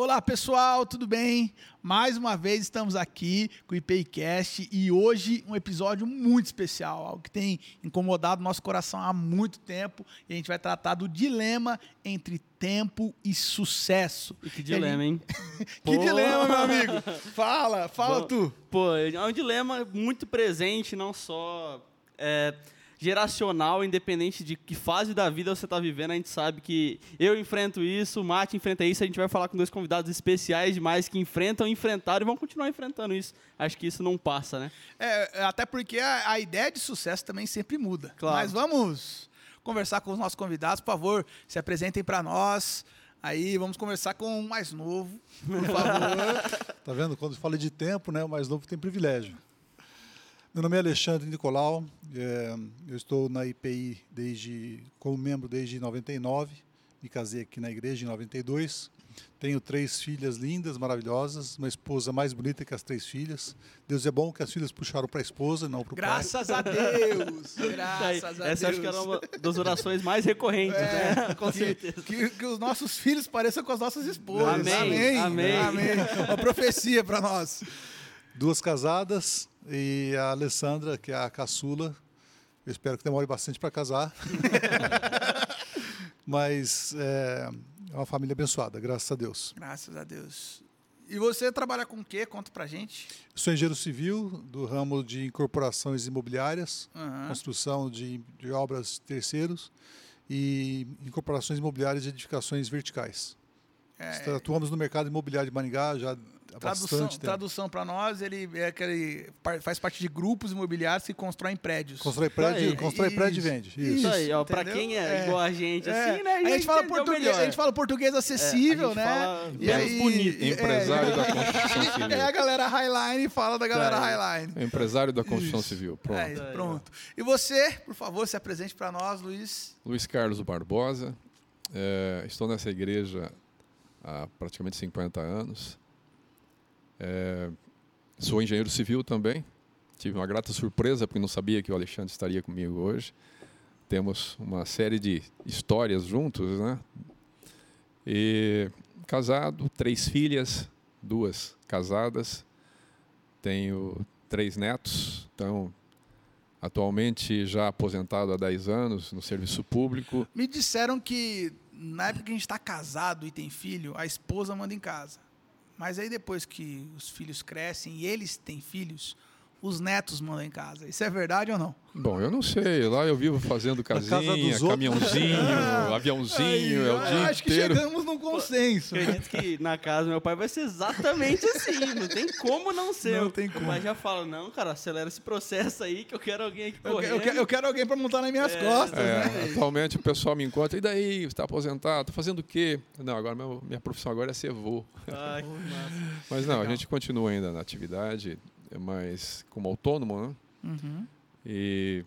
Olá pessoal, tudo bem? Mais uma vez estamos aqui com o IPCast e hoje um episódio muito especial, algo que tem incomodado nosso coração há muito tempo e a gente vai tratar do dilema entre tempo e sucesso. E que dilema, hein? que Pô. dilema, meu amigo? Fala, fala Bom, tu. Pô, é um dilema muito presente, não só. É geracional, independente de que fase da vida você está vivendo, a gente sabe que eu enfrento isso, o Mate enfrenta isso, a gente vai falar com dois convidados especiais demais que enfrentam, enfrentaram e vão continuar enfrentando isso. Acho que isso não passa, né? É, até porque a, a ideia de sucesso também sempre muda. Claro. Mas vamos conversar com os nossos convidados, por favor, se apresentem para nós. Aí vamos conversar com o mais novo, por favor. tá vendo? Quando fala de tempo, né, o mais novo tem privilégio. Meu nome é Alexandre Nicolau, é, eu estou na IPI desde, como membro desde 99, me casei aqui na igreja em 92. Tenho três filhas lindas, maravilhosas, uma esposa mais bonita que as três filhas. Deus é bom que as filhas puxaram para a esposa, não para o pai. Graças a Deus! Graças a Deus! Essa acho que era uma das orações mais recorrentes, é, né? Com que, certeza. Que, que, os nossos filhos pareçam com as nossas esposas. Amém. Amém. Amém. Amém. Uma profecia para nós. Duas casadas, e a Alessandra, que é a caçula, eu espero que demore bastante para casar. Mas é, é uma família abençoada, graças a Deus. Graças a Deus. E você trabalha com o quê? Conta pra gente. Sou engenheiro civil do ramo de incorporações imobiliárias, uhum. construção de, de obras terceiros e incorporações imobiliárias de edificações verticais. É, Atuamos no mercado imobiliário de Maringá já tradução. Tradução para nós, ele é aquele faz parte de grupos imobiliários que constroem prédios. Constrói prédio, constrói prédio e vende. Isso, isso aí, ó, para quem é, é, igual a gente, é. assim, né? A gente, a gente fala português, a gente fala português acessível, é, né? Fala e aí, bonito. Empresário da construção civil. É a galera Highline fala da galera tá Highline. Empresário da construção isso. civil. Pronto. É, pronto. E você, por favor, se apresente para nós, Luiz. Luiz Carlos Barbosa. É, estou nessa igreja há praticamente 50 anos. É, sou engenheiro civil também. Tive uma grata surpresa porque não sabia que o Alexandre estaria comigo hoje. Temos uma série de histórias juntos, né? E casado, três filhas, duas casadas. Tenho três netos, então atualmente já aposentado há 10 anos no serviço público. Me disseram que na época que a gente está casado e tem filho, a esposa manda em casa. Mas aí depois que os filhos crescem e eles têm filhos, os netos mandam em casa. Isso é verdade ou não? Bom, eu não sei. Lá eu vivo fazendo casinha, caminhãozinho, aviãozinho, aí, é o dia acho inteiro. que chegamos num consenso. Acredito que na casa do meu pai vai ser exatamente assim. Não tem como não ser. Não tem como. Mas já fala, não, cara, acelera esse processo aí que eu quero alguém aqui correndo. Eu, eu, quero, eu quero alguém para montar nas minhas é, costas. É, né? Atualmente o pessoal me encontra, e daí? Você está aposentado? Está fazendo o quê? Não, agora minha, minha profissão agora é ser vô. Ai. Mas não, a gente continua ainda na atividade mas como autônomo, né? Uhum. E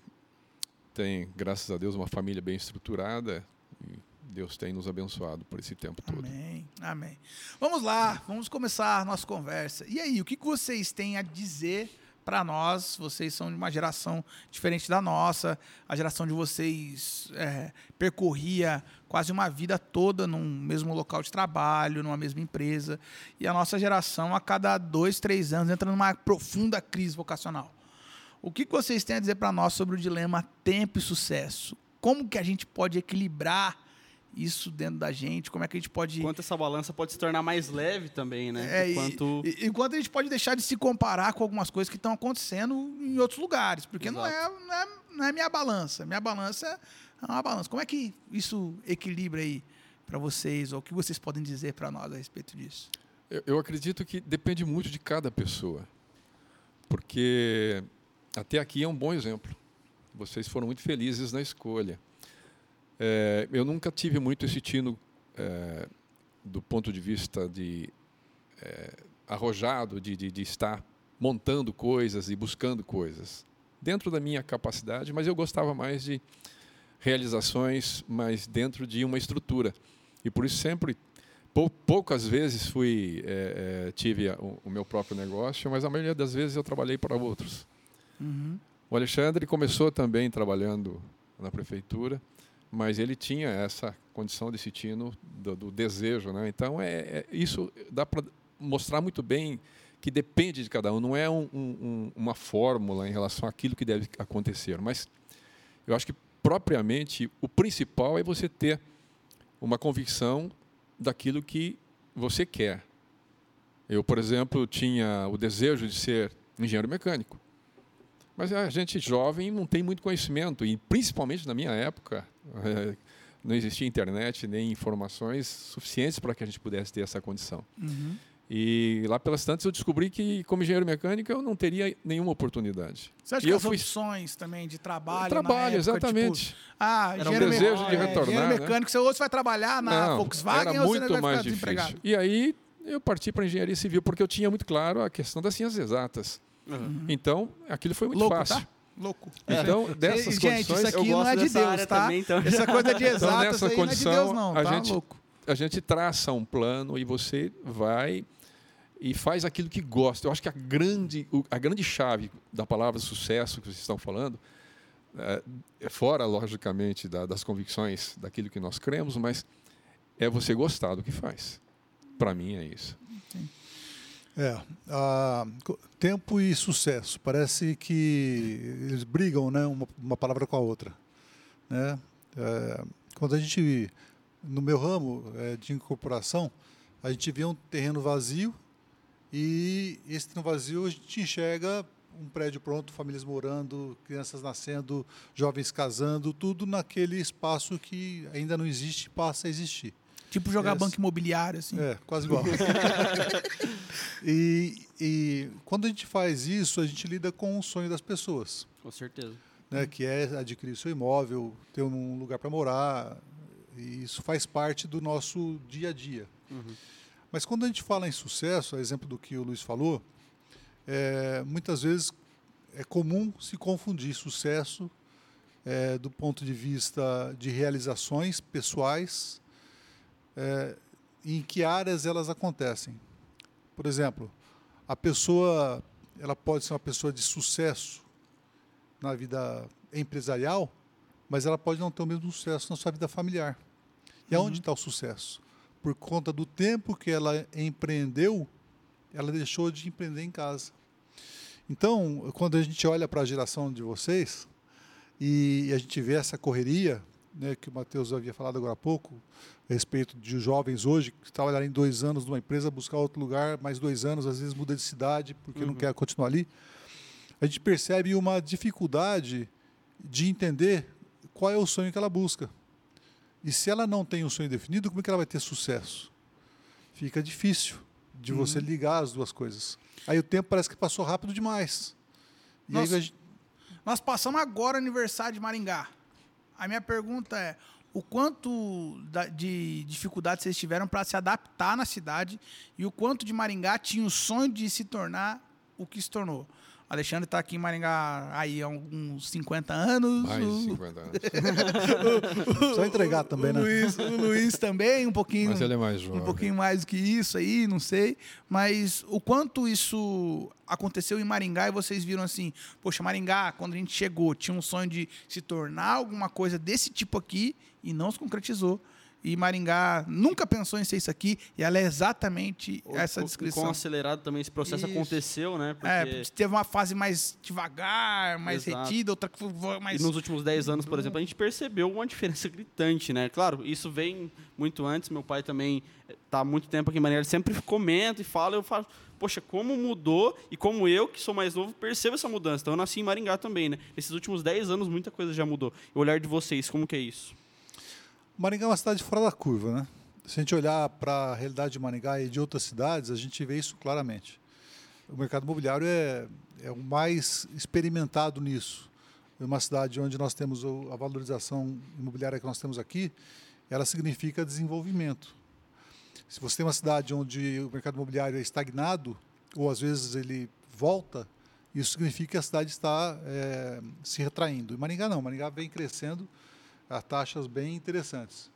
tem, graças a Deus, uma família bem estruturada. Deus tem nos abençoado por esse tempo todo. Amém, amém. Vamos lá, vamos começar a nossa conversa. E aí, o que vocês têm a dizer para nós, vocês são de uma geração diferente da nossa. A geração de vocês é, percorria quase uma vida toda num mesmo local de trabalho, numa mesma empresa. E a nossa geração, a cada dois, três anos, entra numa profunda crise vocacional. O que vocês têm a dizer para nós sobre o dilema tempo e sucesso? Como que a gente pode equilibrar isso dentro da gente, como é que a gente pode... Quanto essa balança pode se tornar mais leve também, né? É, enquanto... E, e, quanto a gente pode deixar de se comparar com algumas coisas que estão acontecendo em outros lugares, porque não é, não é, não é minha balança, minha balança é uma balança. Como é que isso equilibra aí para vocês, ou o que vocês podem dizer para nós a respeito disso? Eu, eu acredito que depende muito de cada pessoa, porque até aqui é um bom exemplo. Vocês foram muito felizes na escolha. É, eu nunca tive muito esse tino é, do ponto de vista de é, arrojado de, de, de, estar montando coisas e buscando coisas dentro da minha capacidade, mas eu gostava mais de realizações, mas dentro de uma estrutura e por isso sempre pou, poucas vezes fui é, é, tive o, o, meu próprio negócio, mas a maioria das vezes eu trabalhei para outros. Uhum. O Alexandre começou também trabalhando na prefeitura mas ele tinha essa condição desse tino do, do desejo, né? Então é, é isso dá para mostrar muito bem que depende de cada um, não é um, um, uma fórmula em relação àquilo que deve acontecer, mas eu acho que propriamente o principal é você ter uma convicção daquilo que você quer. Eu, por exemplo, tinha o desejo de ser engenheiro mecânico. Mas a gente jovem não tem muito conhecimento, e principalmente na minha época, é, não existia internet nem informações suficientes para que a gente pudesse ter essa condição. Uhum. E lá pelas tantas eu descobri que, como engenheiro mecânico, eu não teria nenhuma oportunidade. Você acha E que eu as fui- opções também de trabalho. Trabalho, época, exatamente. Tipo, ah, Era um desejo de é, retornar, engenheiro né? mecânico, você ou você vai trabalhar na Não, Volkswagen era ou você muito vai mais ficar difícil. E aí eu parti para engenharia civil porque eu tinha muito claro a questão das ciências exatas. Uhum. Então, aquilo foi muito Louco, fácil. tá? Louco. Então, dessas Gente, condições, isso aqui eu não gosto é de Deus, tá? também, então. Essa coisa de exatas nessa aí não é de condição, Deus, não, a tá gente- louco. a gente traça um plano e você vai e faz aquilo que gosta. Eu acho que a grande, a grande chave da palavra sucesso que vocês estão falando, é, é fora, logicamente, da- das convicções daquilo que nós cremos, mas é você gostar do que faz. Para mim é isso. É, co- tempo e sucesso. Parece que eles brigam, né, uma, uma palavra com a outra. Né? É, quando a gente, no meu ramo é, de incorporação, a gente vê um terreno vazio e esse terreno vazio a gente enxerga um prédio pronto, famílias morando, crianças nascendo, jovens casando, tudo naquele espaço que ainda não existe passa a existir. Tipo jogar Yes. banco imobiliário, assim. É, quase igual. e, e quando a gente faz isso, a gente lida com o sonho das pessoas, Com certeza. né, que é adquirir seu imóvel, ter um lugar para morar. E isso faz parte do nosso dia a dia. Uhum. Mas quando a gente fala em sucesso, a exemplo do que o Luiz falou, é, muitas vezes é comum se confundir sucesso é, do ponto de vista de realizações pessoais, é, em que áreas elas acontecem. Por exemplo, a pessoa ela pode ser uma pessoa de sucesso na vida empresarial, mas ela pode não ter o mesmo sucesso na sua vida familiar. E aonde está o sucesso? Por conta do tempo que ela empreendeu, ela deixou de empreender em casa. Então, quando a gente olha para a geração de vocês e a gente vê essa correria, né, que o Matheus havia falado agora há pouco, a respeito de jovens hoje que trabalharem dois anos numa empresa, buscar outro lugar, mais dois anos, às vezes muda de cidade porque não Uhum. quer continuar ali, a gente percebe uma dificuldade de entender qual é o sonho que ela busca. E se ela não tem um sonho definido, como é que ela vai ter sucesso? Fica difícil de você Uhum. ligar as duas coisas. Aí o tempo parece que passou rápido demais. E aí Nossa. a gente- Nós passamos agora o aniversário de Maringá. A minha pergunta é: o quanto de dificuldade vocês tiveram para se adaptar na cidade e o quanto de Maringá tinha o sonho de se tornar o que se tornou? Alexandre está aqui em Maringá aí há uns 50 anos. Mais de o- 50 anos. Só entregar também, o né? Luiz, o Luiz também, um pouquinho. Mas ele é mais jovem. um pouquinho mais do que isso aí, não sei. Mas o quanto isso aconteceu em Maringá e vocês viram assim, poxa, Maringá, quando a gente chegou, tinha um sonho de se tornar alguma coisa desse tipo aqui e não se concretizou. E Maringá nunca pensou em ser isso aqui e ela é exatamente O- essa o- descrição. Quão acelerado também esse processo Isso. aconteceu, né? Porque É, porque teve uma fase mais devagar, mais Exato. retida, outra que foi mais. E nos últimos 10 anos, por exemplo, a gente percebeu uma diferença gritante, né? Claro, isso vem muito antes. Meu pai também está há muito tempo aqui em Maringá, ele sempre comenta e fala, eu falo, poxa, como mudou e como eu, que sou mais novo, percebo essa mudança. Então eu nasci em Maringá também, né? Nesses últimos 10 anos, muita coisa já mudou. E o olhar de vocês, como que é isso? Maringá é uma cidade fora da curva, né? Se a gente olhar para a realidade de Maringá e de outras cidades, a gente vê isso claramente. O mercado imobiliário é, é o mais experimentado nisso. É uma cidade onde nós temos a valorização imobiliária que nós temos aqui, ela significa desenvolvimento. Se você tem uma cidade onde o mercado imobiliário é estagnado, ou às vezes ele volta, isso significa que a cidade está eh, se retraindo. E Maringá não, Maringá vem crescendo a taxas bem interessantes.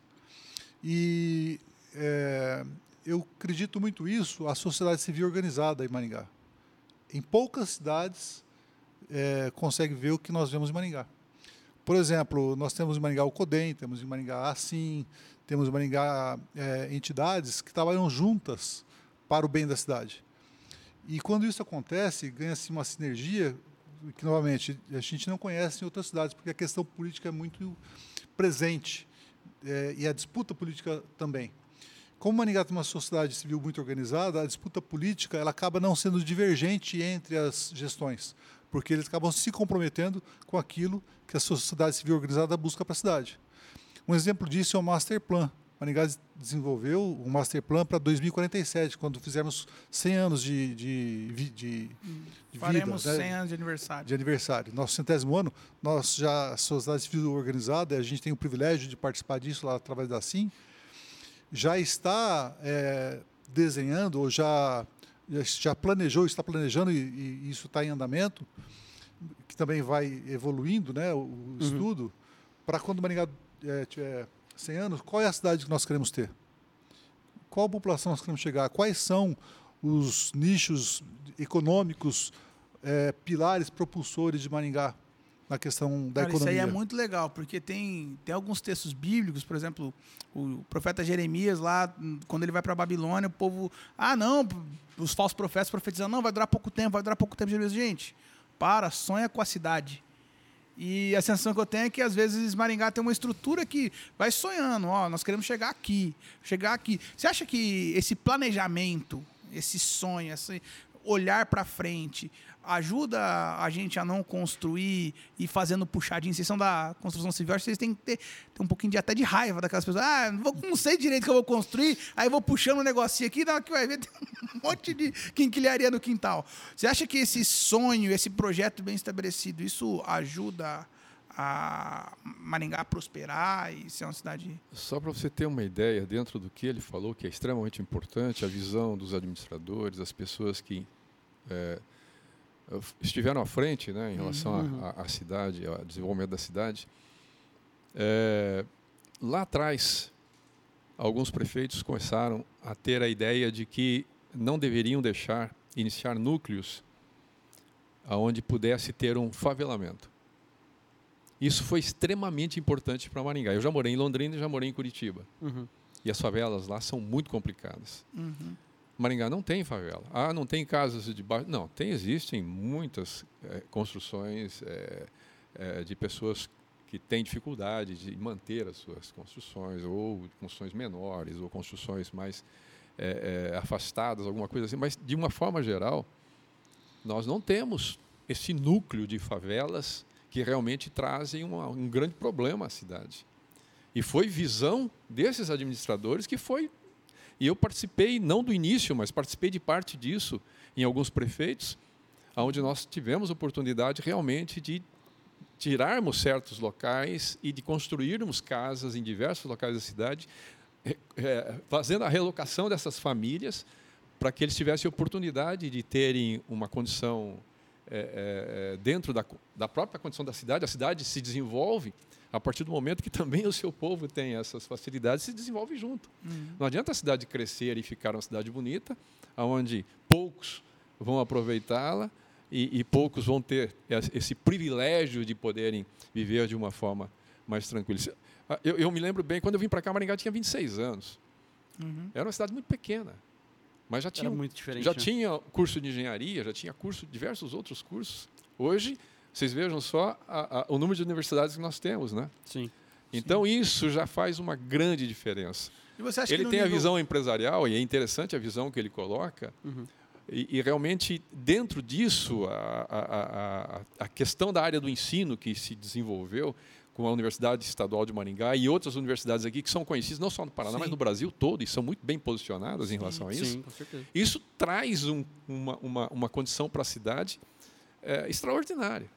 E é, eu acredito muito isso, a sociedade civil organizada em Maringá. Em poucas cidades é, consegue ver o que nós vemos em Maringá. Por exemplo, nós temos em Maringá o CODEM, temos em Maringá a Assim, temos em Maringá é, entidades que trabalham juntas para o bem da cidade. E quando isso acontece, ganha-se uma sinergia que, novamente, a gente não conhece em outras cidades, porque a questão política é muito presente é, e a disputa política também. Como Maringá tem uma sociedade civil muito organizada, a disputa política ela acaba não sendo divergente entre as gestões, porque eles acabam se comprometendo com aquilo que a sociedade civil organizada busca para a cidade. Um exemplo disso é o Master Plan. Maringá desenvolveu um Master Plan para 2047, quando fizermos 100 anos de, de, de, de Faremos vida, 100 anos de aniversário. de aniversário. Nosso centésimo ano, nós já, a sociedade civil organizada, a gente tem o privilégio de participar disso lá através da SIM, já está é, desenhando, ou já, já planejou, está planejando, e, e isso está em andamento, que também vai evoluindo né, o, o estudo, para quando Maringá é, tiver 100 anos, qual é a cidade que nós queremos ter? Qual população nós queremos chegar? Quais são os nichos econômicos, é, pilares propulsores de Maringá na questão da Cara, isso economia? aí é muito legal, porque tem, tem alguns textos bíblicos, por exemplo, o profeta Jeremias lá, quando ele vai para a Babilônia, o povo, ah, não, os falsos profetas profetizando, não, vai durar pouco tempo, vai durar pouco tempo. Jeremias, gente, para, sonha com a cidade. E a sensação que eu tenho é que às vezes Maringá tem uma estrutura que vai sonhando, ó, nós queremos chegar aqui, chegar aqui. Você acha que esse planejamento, esse sonho, esse olhar para frente ajuda a gente a não construir e fazendo puxadinho? Vocês são da construção civil, acho que vocês têm que ter, ter um pouquinho de, até de raiva daquelas pessoas. Ah, não, vou, não sei direito o que eu vou construir, aí vou puxando um negocinho aqui, na que vai ver, um monte de quinquilharia no quintal. Você acha que esse sonho, esse projeto bem estabelecido, isso ajuda a Maringá a prosperar e ser uma cidade. Só para você ter uma ideia, dentro do que ele falou, que é extremamente importante, a visão dos administradores, as pessoas que é, estiveram à frente né, em relação Uhum. à à cidade, ao desenvolvimento da cidade. É, lá atrás, alguns prefeitos começaram a ter a ideia de que não deveriam deixar iniciar núcleos aonde pudesse ter um favelamento. Isso foi extremamente importante para Maringá. Eu já morei em Londrina e já morei em Curitiba. Uhum. E as favelas lá são muito complicadas. Uhum. Maringá não tem favela. Ah, não tem casas de baixo. Não, tem, existem muitas eh, construções eh, eh, de pessoas que têm dificuldade de manter as suas construções, ou construções menores, ou construções mais afastadas, alguma coisa assim. Mas, de uma forma geral, nós não temos esse núcleo de favelas que realmente trazem uma- um grande problema à cidade. E foi visão desses administradores que foi e eu participei, não do início, mas participei de parte disso em alguns prefeitos, onde nós tivemos oportunidade realmente de tirarmos certos locais e de construirmos casas em diversos locais da cidade, eh, fazendo a relocação dessas famílias para que eles tivessem oportunidade de terem uma condição eh, eh, dentro da, da própria condição da cidade. A cidade se desenvolve a partir do momento que também o seu povo tem essas facilidades, se desenvolve junto. Não adianta a cidade crescer e ficar uma cidade bonita, onde poucos vão aproveitá-la e, e poucos vão ter es- esse privilégio de poderem viver de uma forma mais tranquila. Ah, Eu, eu me lembro bem, quando eu vim para cá, Maringá tinha 26 anos. Uhum. Era uma cidade muito pequena, mas já tinha já né? tinha curso de engenharia, já tinha curso, diversos outros cursos. Hoje, vocês vejam só a- a- o número de universidades que nós temos, né? Sim. Então, isso já faz uma grande diferença. Ele tem a nível- visão empresarial, e é interessante a visão que ele coloca, Uhum. e, e realmente, dentro disso, a, a- a- a- a questão da área do ensino que se desenvolveu com a Universidade Estadual de Maringá e outras universidades aqui que são conhecidas não só no Paraná, Sim. mas no Brasil todo, e são muito bem posicionadas em relação a isso. Sim, com certeza. Isso traz um- uma, uma, uma condição para a cidade é, extraordinária.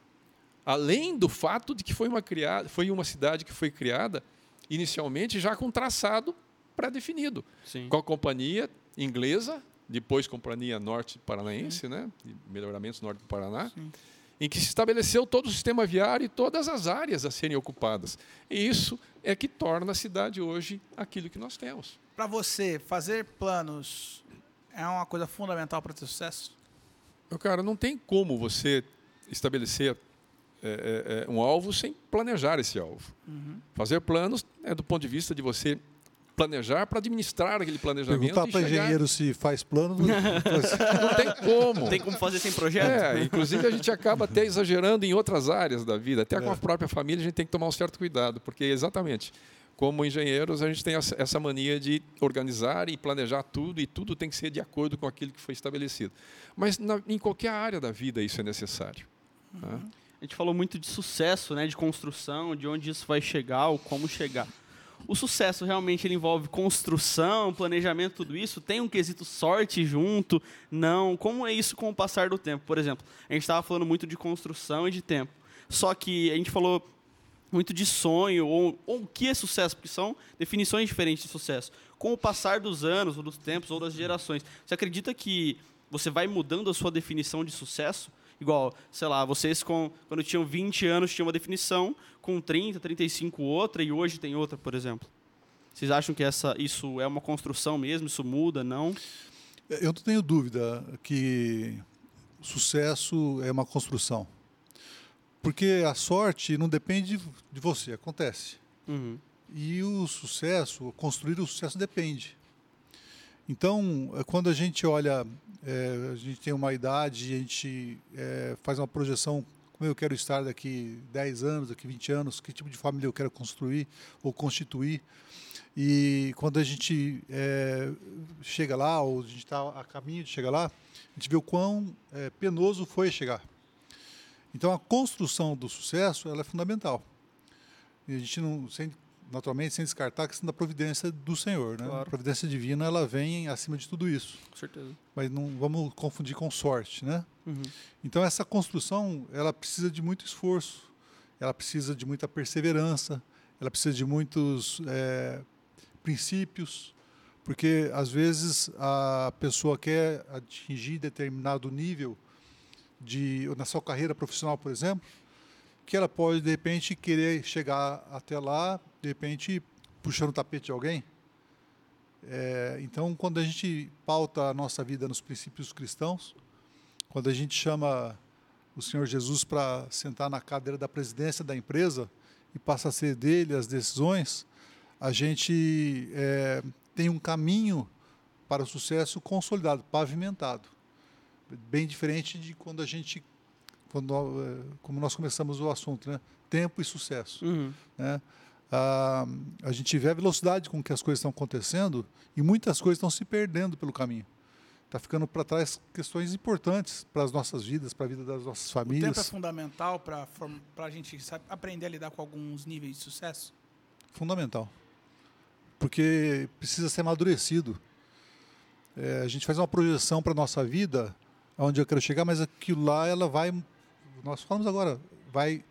Além do fato de que foi uma, criada, foi uma cidade que foi criada inicialmente já com traçado pré-definido, Sim. com a companhia inglesa, depois companhia norte paranaense, né, de melhoramentos norte do Paraná, Sim. Em que se estabeleceu todo o sistema viário e todas as áreas a serem ocupadas. E isso é que torna a cidade hoje aquilo que nós temos. Para você, fazer planos é uma coisa fundamental para ter sucesso? Meu cara, não tem como você estabelecer é, é, um alvo sem planejar esse alvo. Uhum. Fazer planos é do ponto de vista de você planejar para administrar aquele planejamento. Perguntar para chegar... engenheiro se faz plano. Não, não tem como. Não tem como fazer sem projeto. É, inclusive a gente acaba até exagerando em outras áreas da vida. Até com a própria família a gente tem que tomar um certo cuidado, porque exatamente como engenheiros, a gente tem essa mania de organizar e planejar tudo, e tudo tem que ser de acordo com aquilo que foi estabelecido. Mas na, em qualquer área da vida isso é necessário. Uhum. Tá? A gente falou muito de sucesso, né, de construção, de onde isso vai chegar, ou como chegar. O sucesso realmente ele envolve construção, planejamento, tudo isso? Tem um quesito sorte junto? Não. Como é isso com o passar do tempo? Por exemplo, a gente estava falando muito de construção e de tempo. Só que a gente falou muito de sonho, ou, ou o que é sucesso, porque são definições diferentes de sucesso. Com o passar dos anos, ou dos tempos, ou das gerações, você acredita que você vai mudando a sua definição de sucesso? Igual, sei lá, vocês com, quando tinham 20 anos tinham uma definição, com 30, 35 outra, e hoje tem outra, por exemplo. Vocês acham que essa, isso é uma construção mesmo? Isso muda, não? Eu não tenho dúvida que sucesso é uma construção. Porque a sorte não depende de você, acontece. Uhum. E o sucesso, construir o sucesso depende. Então, é, quando a gente olha, é, a gente tem uma idade, a gente é, faz uma projeção, como eu quero estar daqui 10 anos, daqui 20 anos, que tipo de família eu quero construir ou constituir. E quando a gente é, chega lá, ou a gente está a caminho de chegar lá, a gente vê o quão é, penoso foi chegar. Então a construção do sucesso ela é fundamental. E a gente não, sem, naturalmente, sem descartar a questão da providência do Senhor, né? Claro. A providência divina ela vem acima de tudo isso. Com certeza. Mas não vamos confundir com sorte, né? Uhum. Então essa construção ela precisa de muito esforço, ela precisa de muita perseverança, ela precisa de muitos é, princípios, porque às vezes a pessoa quer atingir determinado nível de na sua carreira profissional, por exemplo, que ela pode de repente querer chegar até lá, de repente puxando o tapete de alguém. É, então, quando a gente pauta a nossa vida nos princípios cristãos, quando a gente chama o Senhor Jesus para sentar na cadeira da presidência da empresa e passa a ser dele as decisões, a gente é, tem um caminho para o sucesso consolidado, pavimentado bem diferente de quando a gente quando eh, como nós começamos o assunto né tempo e sucesso uhum. né a, a gente vê a velocidade com que as coisas estão acontecendo e muitas coisas estão se perdendo pelo caminho. Está ficando para trás questões importantes para as nossas vidas para a vida das nossas famílias o tempo é fundamental para a gente sabe, aprender a lidar com alguns níveis de sucesso? Fundamental. Porque precisa ser amadurecido. É, a gente faz uma projeção para nossa vida onde eu quero chegar, mas aquilo lá ela vai, nós falamos agora, vai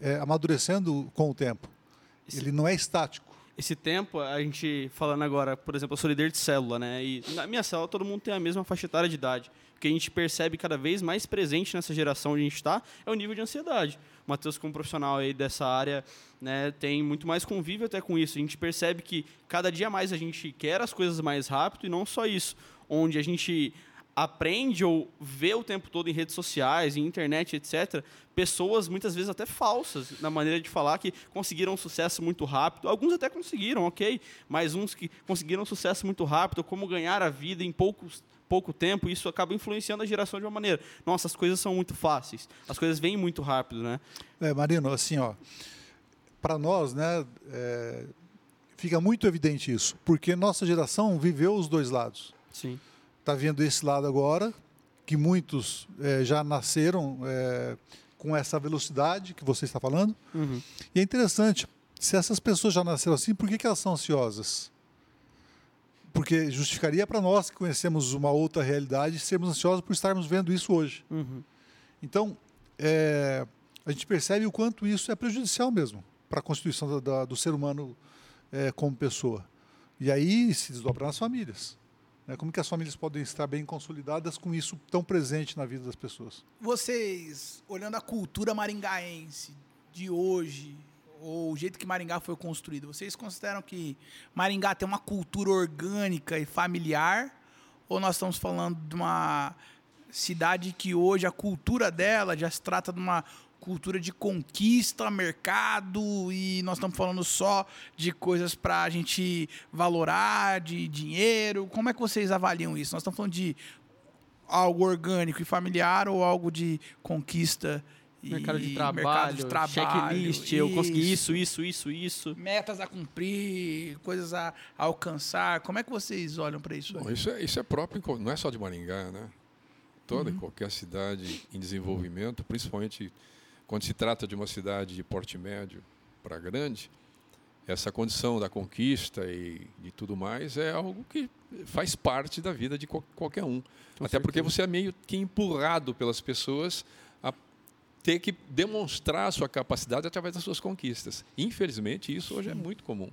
é, amadurecendo com o tempo. Esse, Ele não é estático. Esse tempo, a gente falando agora, por exemplo, eu sou líder de célula, né? E na minha célula todo mundo tem a mesma faixa etária de idade. O que a gente percebe cada vez mais presente nessa geração onde a gente está é o nível de ansiedade. O Matheus, como profissional aí dessa área, né, tem muito mais convívio até com isso. A gente percebe que cada dia mais a gente quer as coisas mais rápido e não só isso. Onde a gente aprende ou vê o tempo todo em redes sociais, em internet, etc., pessoas muitas vezes até falsas na maneira de falar que conseguiram um sucesso muito rápido. Alguns até conseguiram, ok, mas uns que conseguiram um sucesso muito rápido, como ganhar a vida em poucos pouco tempo, isso acaba influenciando a geração de uma maneira. Nossa, as coisas são muito fáceis, as coisas vêm muito rápido, né? É, Marino, assim, ó, para nós, né, é, fica muito evidente isso, porque nossa geração viveu os dois lados. Sim está vendo esse lado agora, que muitos é, já nasceram é, com essa velocidade que você está falando. Uhum. E é interessante, se essas pessoas já nasceram assim, por que, que elas são ansiosas? Porque justificaria para nós que conhecemos uma outra realidade sermos ansiosos por estarmos vendo isso hoje. Uhum. Então, é, a gente percebe o quanto isso é prejudicial mesmo para a constituição da, da, do ser humano como pessoa. E aí se desdobra nas famílias. Né? Como que as famílias podem estar bem consolidadas com isso tão presente na vida das pessoas? Vocês, olhando a cultura maringaense de hoje, ou o jeito que Maringá foi construído, vocês consideram que Maringá tem uma cultura orgânica e familiar? Ou nós estamos falando de uma cidade que hoje a cultura dela já se trata de uma cultura de conquista, mercado, e nós estamos falando só de coisas para a gente valorar, de dinheiro. Como é que vocês avaliam isso? Nós estamos falando de algo orgânico e familiar ou algo de conquista e Mercado de trabalho, mercado de trabalho, checklist, eu consegui isso, isso, isso, isso. metas a cumprir, coisas a alcançar. Como é que vocês olham para isso? aí? Bom, isso, é, isso é próprio, não é só de Maringá, né? Toda e qualquer cidade em desenvolvimento, principalmente quando se trata de uma cidade de porte médio para grande, essa condição da conquista e de tudo mais é algo que faz parte da vida de qual- qualquer um. Até porque você é meio que empurrado pelas pessoas a ter que demonstrar a sua capacidade através das suas conquistas. Infelizmente, isso hoje é muito comum.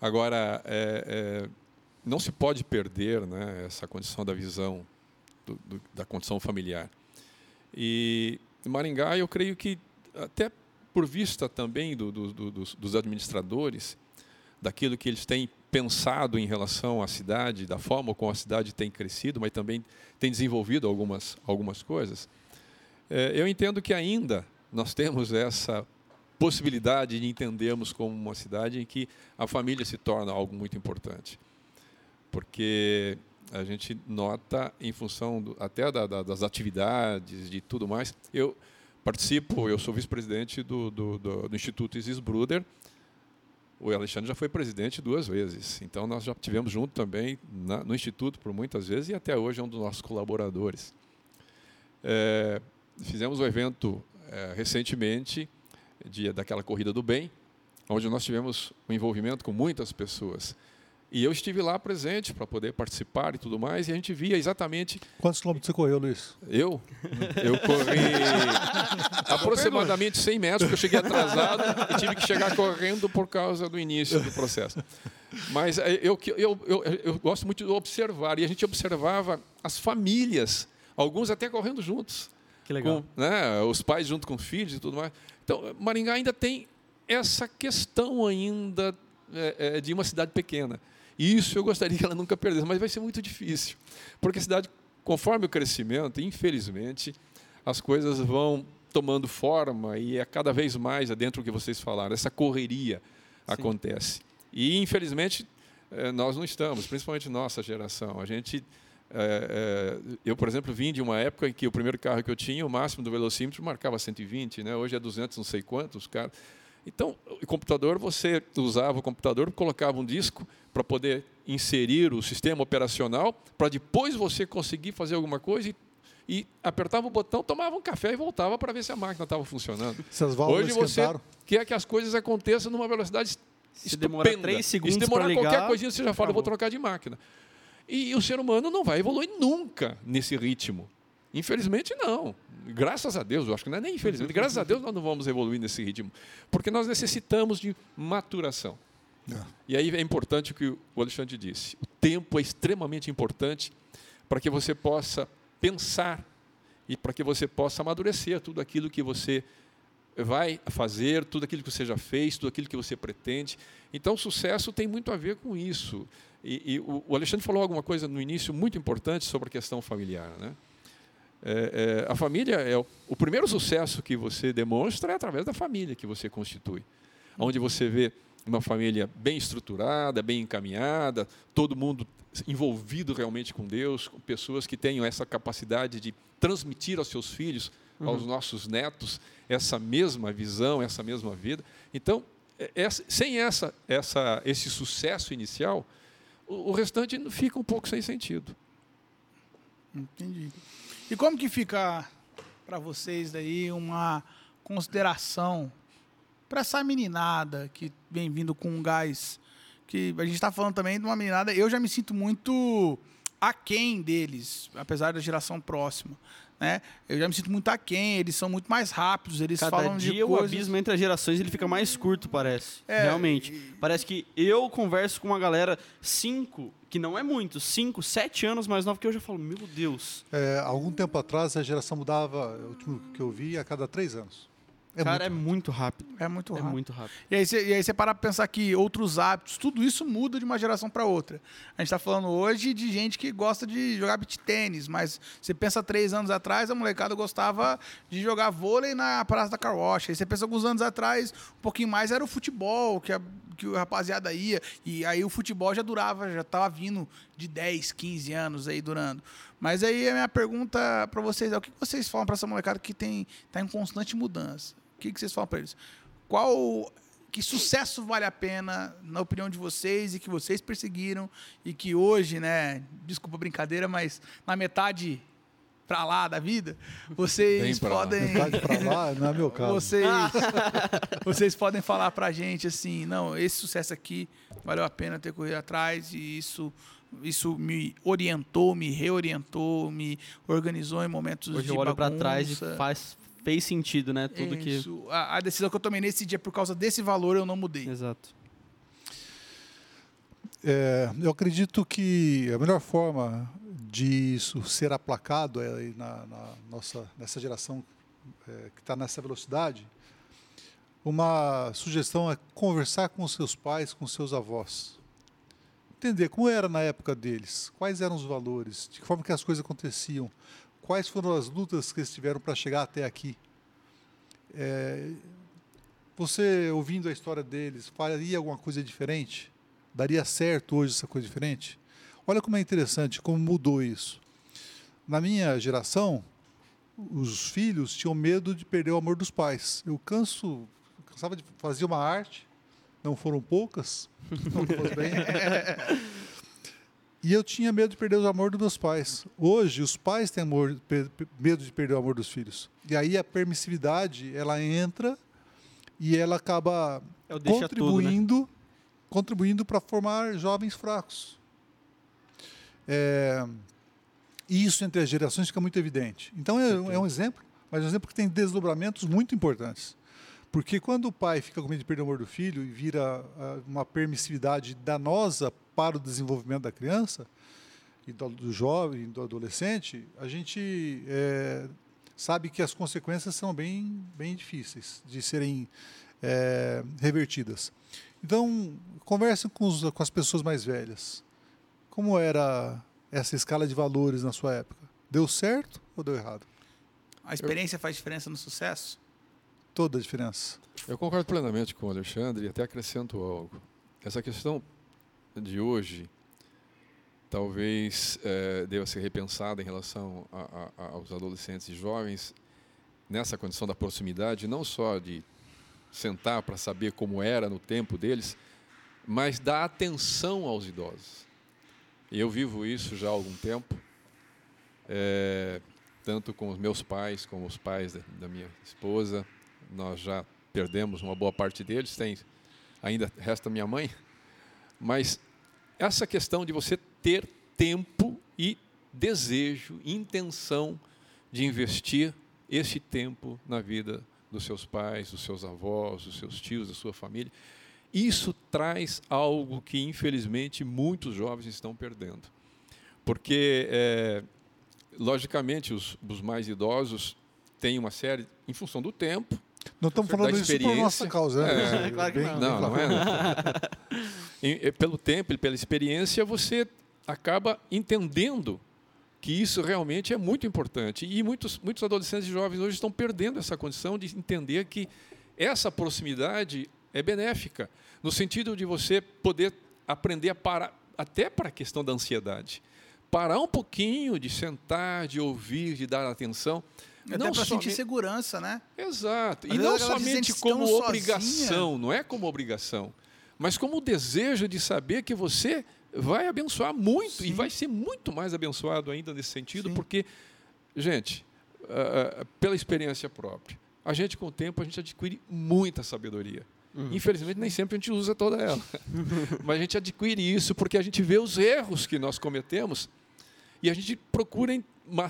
Agora, é, é, não se pode perder né, essa condição da visão do- do- da condição familiar. E Maringá, eu creio que, até por vista também do- do- do- dos, dos administradores, daquilo que eles têm pensado em relação à cidade, da forma como a cidade tem crescido, mas também tem desenvolvido algumas, algumas coisas, é, eu entendo que ainda nós temos essa possibilidade de entendermos como uma cidade em que a família se torna algo muito importante. Porque a gente nota, em função do, até da- da- das atividades, de tudo mais, eu participo, eu sou vice-presidente do, do, do- Instituto Isis Bruder, o Alexandre já foi presidente duas vezes, então nós já tivemos junto também na- no Instituto por muitas vezes e até hoje é um dos nossos colaboradores. É, fizemos um evento é, recentemente de, daquela corrida do bem, onde nós tivemos um envolvimento com muitas pessoas. E eu estive lá presente para poder participar e tudo mais, e a gente via exatamente. Quantos quilômetros você correu, Luiz? Eu? Eu corri aproximadamente 100 metros, porque eu cheguei atrasado e tive que chegar correndo por causa do início do processo. Mas eh, eu, eu, eu, eu gosto muito de observar, e a gente observava as famílias, alguns até correndo juntos Que legal. com né, os pais junto com os filhos e tudo mais. Então, Maringá ainda tem essa questão ainda é, é, de uma cidade pequena. Isso eu gostaria que ela nunca perdesse, mas vai ser muito difícil. Porque a cidade, conforme o crescimento, infelizmente, as coisas vão tomando forma e é cada vez mais, é dentro do que vocês falaram, essa correria acontece. E, infelizmente, eh, nós não estamos, principalmente nossa geração. A gente é, é, eu, por exemplo, vim de uma época em que o primeiro carro que eu tinha, o máximo do velocímetro marcava 120, né? hoje é 200 não sei quantos. Cara. Então, o computador, você usava o computador, colocava um disco para poder inserir o sistema operacional, para depois você conseguir fazer alguma coisa e, e apertava o botão, tomava um café e voltava para ver se a máquina estava funcionando. Hoje você quer que as coisas aconteçam numa velocidade Se demora estupenda. três segundos Se demorar ligar, qualquer coisinha, você já fala, eu vou acabou. trocar de máquina. E o ser humano não vai evoluir nunca nesse ritmo. Infelizmente, não. Graças a Deus, eu acho que não é nem infelizmente, graças a Deus nós não vamos evoluir nesse ritmo. Porque nós necessitamos de maturação. É. E aí é importante o que o Alexandre disse. O tempo é extremamente importante para que você possa pensar e para que você possa amadurecer tudo aquilo que você vai fazer, tudo aquilo que você já fez, tudo aquilo que você pretende. Então, o sucesso tem muito a ver com isso. E, e o Alexandre falou alguma coisa no início muito importante sobre a questão familiar. Né? É, é, a família é o, o primeiro sucesso que você demonstra é através da família que você constitui, onde você vê uma família bem estruturada, bem encaminhada, todo mundo envolvido realmente com Deus, com pessoas que tenham essa capacidade de transmitir aos seus filhos, aos nossos netos, essa mesma visão, essa mesma vida. Então, é- essa- sem essa, essa, esse sucesso inicial, o, o restante fica um pouco sem sentido. Entendi. E como que fica para vocês daí uma consideração para essa meninada que vem vindo com um gás que a gente está falando também de uma meninada, eu já me sinto muito aquém deles, apesar da geração próxima, né? Eu já me sinto muito aquém, eles são muito mais rápidos, eles Cada falam de dia o coisas... abismo entre as gerações ele fica mais curto, parece. É, Realmente. e- Parece que eu converso com uma galera cinco, que não é muito, cinco, sete anos mais nova que eu já falo, meu Deus. É, algum tempo atrás a geração mudava, o último que eu vi, a cada três anos. É Cara, muito é muito rápido. É muito É rápido. muito rápido. E aí, você, para pra pensar que outros hábitos, tudo isso muda de uma geração para outra. A gente tá falando hoje de gente que gosta de jogar beat tênis, mas você pensa três anos atrás, a molecada gostava de jogar vôlei na Praça da Carwash. Aí você pensa alguns anos atrás, um pouquinho mais era o futebol, que a, que a rapaziada ia. E aí o futebol já durava, já tava vindo de 10, 15 anos aí durando. Mas aí a minha pergunta para vocês é o que vocês falam para essa molecada que tem tá em constante mudança? O que, que vocês falam para eles? Qual que sucesso vale a pena na opinião de vocês e que vocês perseguiram e que hoje, né, desculpa a brincadeira, mas na metade pra lá da vida, vocês pra lá. podem Metade pra lá, não é meu caso. vocês, vocês podem falar pra gente assim, não, esse sucesso aqui valeu a pena ter corrido atrás e isso isso me orientou, me reorientou, me organizou em momentos Hoje de eu olho pra bagunça. trás e faz, fez sentido, né? Tudo que. Isso. A, a decisão que eu tomei nesse dia por causa desse valor eu não mudei. Exato. É, eu acredito que a melhor forma de isso ser aplacado é aí na, na nossa nessa geração é, que está nessa velocidade. Uma sugestão é conversar com seus pais, com seus avós, entender como era na época deles, quais eram os valores, de que forma que as coisas aconteciam, quais foram as lutas que eles tiveram para chegar até aqui. É, você ouvindo a história deles, faria alguma coisa diferente? Daria certo hoje essa coisa diferente? Olha como é interessante, como mudou isso. Na minha geração, os filhos tinham medo de perder o amor dos pais. Eu canso, cansava de fazer uma arte, não foram poucas, não bem. E eu tinha medo de perder o amor dos meus pais. Hoje, os pais têm amor, medo de perder o amor dos filhos. E aí a permissividade, ela entra e ela acaba É o deixa tudo, né? contribuindo contribuindo para formar jovens fracos. É, e isso entre as gerações fica muito evidente. Então é, é um exemplo, mas é um exemplo que tem desdobramentos muito importantes. Porque quando o pai fica com medo de perder o amor do filho e vira ah, uma permissividade danosa para o desenvolvimento da criança, e do, jovem, do adolescente, a gente é, sabe que as consequências são bem, bem difíceis de serem é, revertidas. Então, converse com, os- com as pessoas mais velhas. Como era essa escala de valores na sua época? Deu certo ou deu errado? A experiência faz diferença no sucesso? Toda a diferença. Eu concordo plenamente com o Alexandre e até acrescento algo. Essa questão de hoje talvez eh, deva ser repensada em relação a- a- aos adolescentes e jovens nessa condição da proximidade, não só de sentar para saber como era no tempo deles, mas da atenção aos idosos. Eu vivo isso já há algum tempo, eh, tanto com os meus pais como os pais da, da minha esposa. Nós já perdemos uma boa parte deles, tem ainda resta minha mãe, mas essa questão de você ter tempo e desejo, intenção de investir esse tempo na vida dos seus pais, dos seus avós, dos seus tios, da sua família, isso traz algo que infelizmente muitos jovens estão perdendo, porque é, logicamente os, os mais idosos têm uma série, em função do tempo, Não estamos falando isso por nossa causa, né? É, claro que Bem- não. bem não, não é. não. E, e pelo tempo e pela experiência, você acaba entendendo que isso realmente é muito importante. E muitos, muitos adolescentes e jovens hoje estão perdendo essa condição de entender que essa proximidade é benéfica, no sentido de você poder aprender a parar, até para a questão da ansiedade. Parar um pouquinho de sentar, de ouvir, de dar atenção. Até Não sentir somente- segurança, né? Exato. Às E não somente como obrigação, não é como obrigação, mas como o desejo de saber que você vai abençoar muito e Sim. vai ser muito mais abençoado ainda nesse sentido, Sim. porque, gente, ah, pela experiência própria, a gente com o tempo a gente adquire muita sabedoria. Uhum. Infelizmente nem sempre a gente usa toda ela, mas a gente adquire isso porque a gente vê os erros que nós cometemos e a gente procura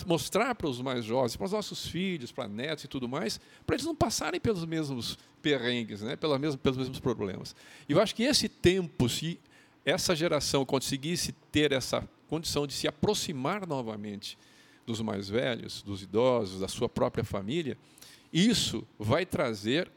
mostrar para os mais jovens, para os nossos filhos, para netos e tudo mais, para eles não passarem pelos mesmos perrengues, né? Pela mesma, pelos mesmos problemas. E eu acho que esse tempo, se essa geração conseguisse ter essa condição de se aproximar novamente dos mais velhos, dos idosos, da sua própria família, isso vai trazer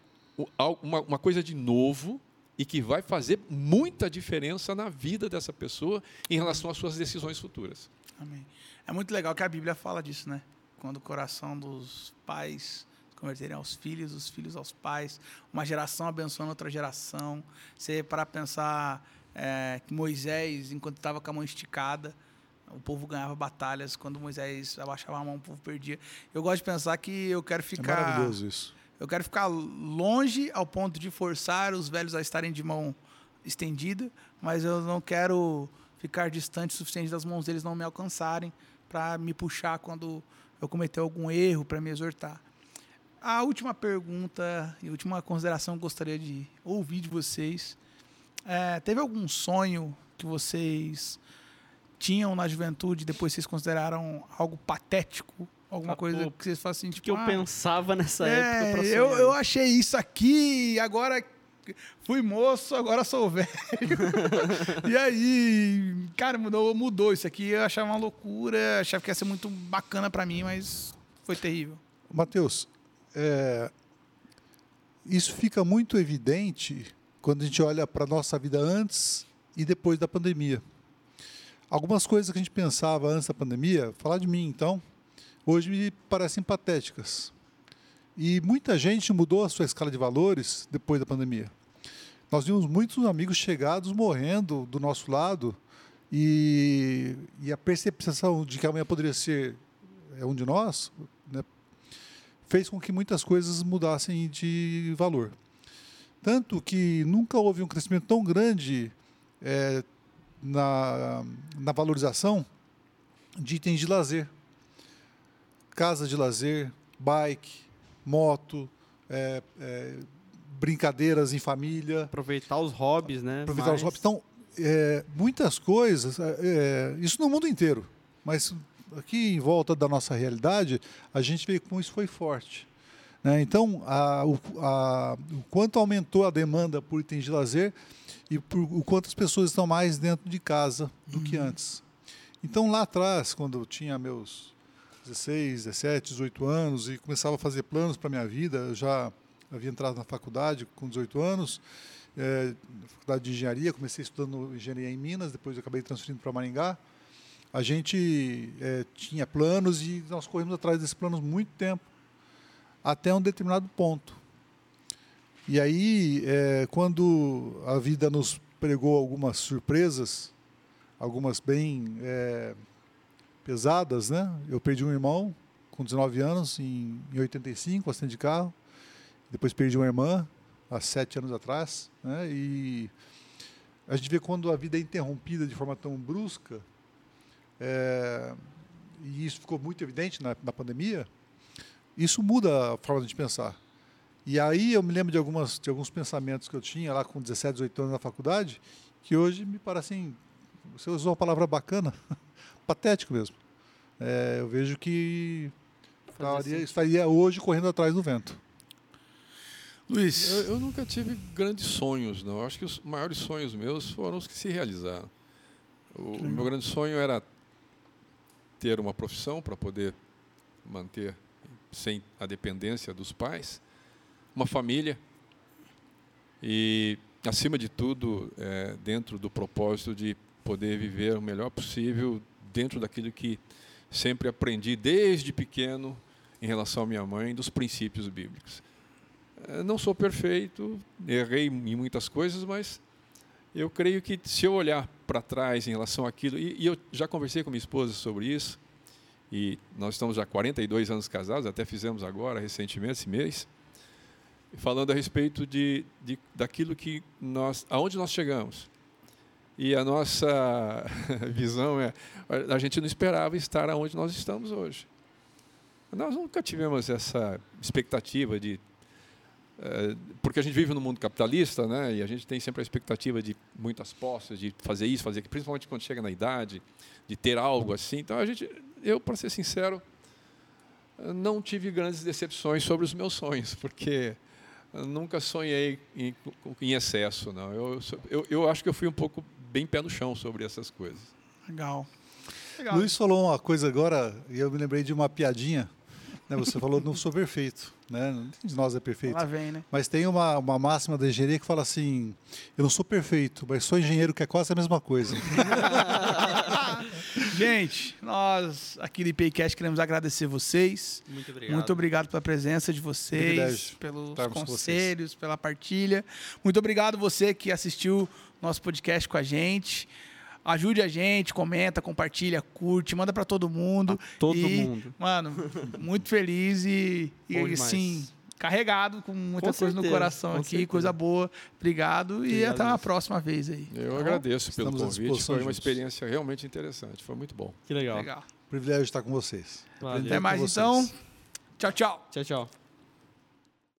uma coisa de novo e que vai fazer muita diferença na vida dessa pessoa em relação às suas decisões futuras. Amém. É muito legal que a Bíblia fala disso, né? Quando o coração dos pais se converterem aos filhos, os filhos aos pais, uma geração abençoando outra geração. Você para pensar é, que Moisés, enquanto estava com a mão esticada, o povo ganhava batalhas. Quando Moisés abaixava a mão, o povo perdia. Eu gosto de pensar que eu quero É ficar. maravilhoso isso. Eu quero ficar longe ao ponto de forçar os velhos a estarem de mão estendida, mas eu não quero ficar distante o suficiente das mãos deles não me alcançarem para me puxar quando eu cometer algum erro, para me exortar. A última pergunta e última consideração que eu gostaria de ouvir de vocês. é, teve algum sonho que vocês tinham na juventude depois vocês consideraram algo patético? Alguma Ah, coisa pô, que vocês façam assim, tipo, que eu ah, pensava nessa é, época eu, eu achei isso aqui, agora fui moço, agora sou velho. e aí, cara, mudou, mudou isso aqui. Eu achava uma loucura, achava que ia ser muito bacana pra mim, mas foi terrível. Mateus, é, isso fica muito evidente quando a gente olha para nossa vida antes e depois da pandemia. Algumas coisas que a gente pensava antes da pandemia, falar de mim então, hoje me parecem patéticas. E muita gente mudou a sua escala de valores depois da pandemia. Nós vimos muitos amigos chegados morrendo do nosso lado e, e a percepção de que amanhã poderia ser é, um de nós né, fez com que muitas coisas mudassem de valor. Tanto que nunca houve um crescimento tão grande é, na, na valorização de itens de lazer. Casa de lazer, bike, moto, é, é, brincadeiras em família Aproveitar os hobbies, né? aproveitar os hobbies. Então, é, muitas coisas, é, é, isso no mundo inteiro, mas aqui em volta da nossa realidade, a gente vê como isso foi forte. né? Então, a- o, a- o quanto aumentou a demanda por itens de lazer e por, o quanto as pessoas estão mais dentro de casa do que antes. Então, lá atrás, quando eu tinha meus 16, 17, 18 anos e começava a fazer planos para minha vida, eu já havia entrado na faculdade com 18 anos, é, faculdade de engenharia, comecei estudando engenharia em Minas, depois acabei transferindo para Maringá. A gente é, tinha planos e nós corremos atrás desses planos muito tempo, até um determinado ponto. E aí, é, quando a vida nos pregou algumas surpresas, algumas bem é, pesadas, né? Eu perdi um irmão com 19 anos, em, em 85, acidente de carro. Depois perdi uma irmã, há sete anos atrás. Né? E a gente vê quando a vida é interrompida de forma tão brusca, é, e isso ficou muito evidente na, na pandemia, isso muda a forma de pensar. E aí eu me lembro de, algumas, de alguns pensamentos que eu tinha lá com 17, 18 anos na faculdade, que hoje me parecem, você usou uma palavra bacana, patético mesmo. É, eu vejo que estaria, sentido. estaria hoje correndo atrás do vento. Luiz, Eu, eu nunca tive grandes sonhos, não. Eu acho que os maiores sonhos meus foram os que se realizaram. O, o meu grande sonho era ter uma profissão para poder manter sem a dependência dos pais, uma família e, acima de tudo, eh, dentro do propósito de poder viver o melhor possível dentro daquilo que sempre aprendi desde pequeno em relação à minha mãe, dos princípios bíblicos. Eh, Não sou perfeito, errei em muitas coisas, mas eu creio que se eu olhar para trás em relação àquilo, e, e eu já conversei com minha esposa sobre isso, e nós estamos já 42 anos casados, até fizemos agora, recentemente, esse mês, falando a respeito de, de daquilo que nós, aonde nós chegamos. E a nossa visão é, a gente não esperava estar aonde nós estamos hoje. Nós nunca tivemos essa expectativa de eh, porque a gente vive no mundo capitalista, né? E a gente tem sempre a expectativa de muitas posses, de fazer isso, fazer aquilo, principalmente quando chega na idade, de ter algo assim. Então a gente, eu, para ser sincero, não tive grandes decepções sobre os meus sonhos, porque nunca sonhei em, em excesso, não. Eu, eu, eu acho que eu fui um pouco bem pé no chão sobre essas coisas. legal. Legal. Luiz falou uma coisa agora, e eu me lembrei de uma piadinha né, você falou, não sou perfeito, né? Nenhum de nós é perfeito. Lá vem, né? Mas tem uma, uma máxima da engenharia que fala assim: eu não sou perfeito, mas sou engenheiro que é quase a mesma coisa. Gente, nós aqui do IPCast queremos agradecer vocês. Muito obrigado. Muito obrigado pela presença de vocês, Privilégio pelos conselhos, pela partilha. Muito obrigado você que assistiu nosso podcast com a gente. Ajude a gente, comenta, compartilha, curte, manda para todo mundo. todo E, mundo. Mano, muito feliz e, e demais. assim, carregado com muita Com coisa no certeza, coração com aqui, certeza. coisa boa. Obrigado e até uma Luiz. próxima vez aí. Eu Tá agradeço pelo convite. Foi uma experiência realmente interessante. Foi muito bom. Que legal. Legal. Privilégio estar com vocês. Valeu. Até mais vocês. então. Tchau, tchau. Tchau, tchau.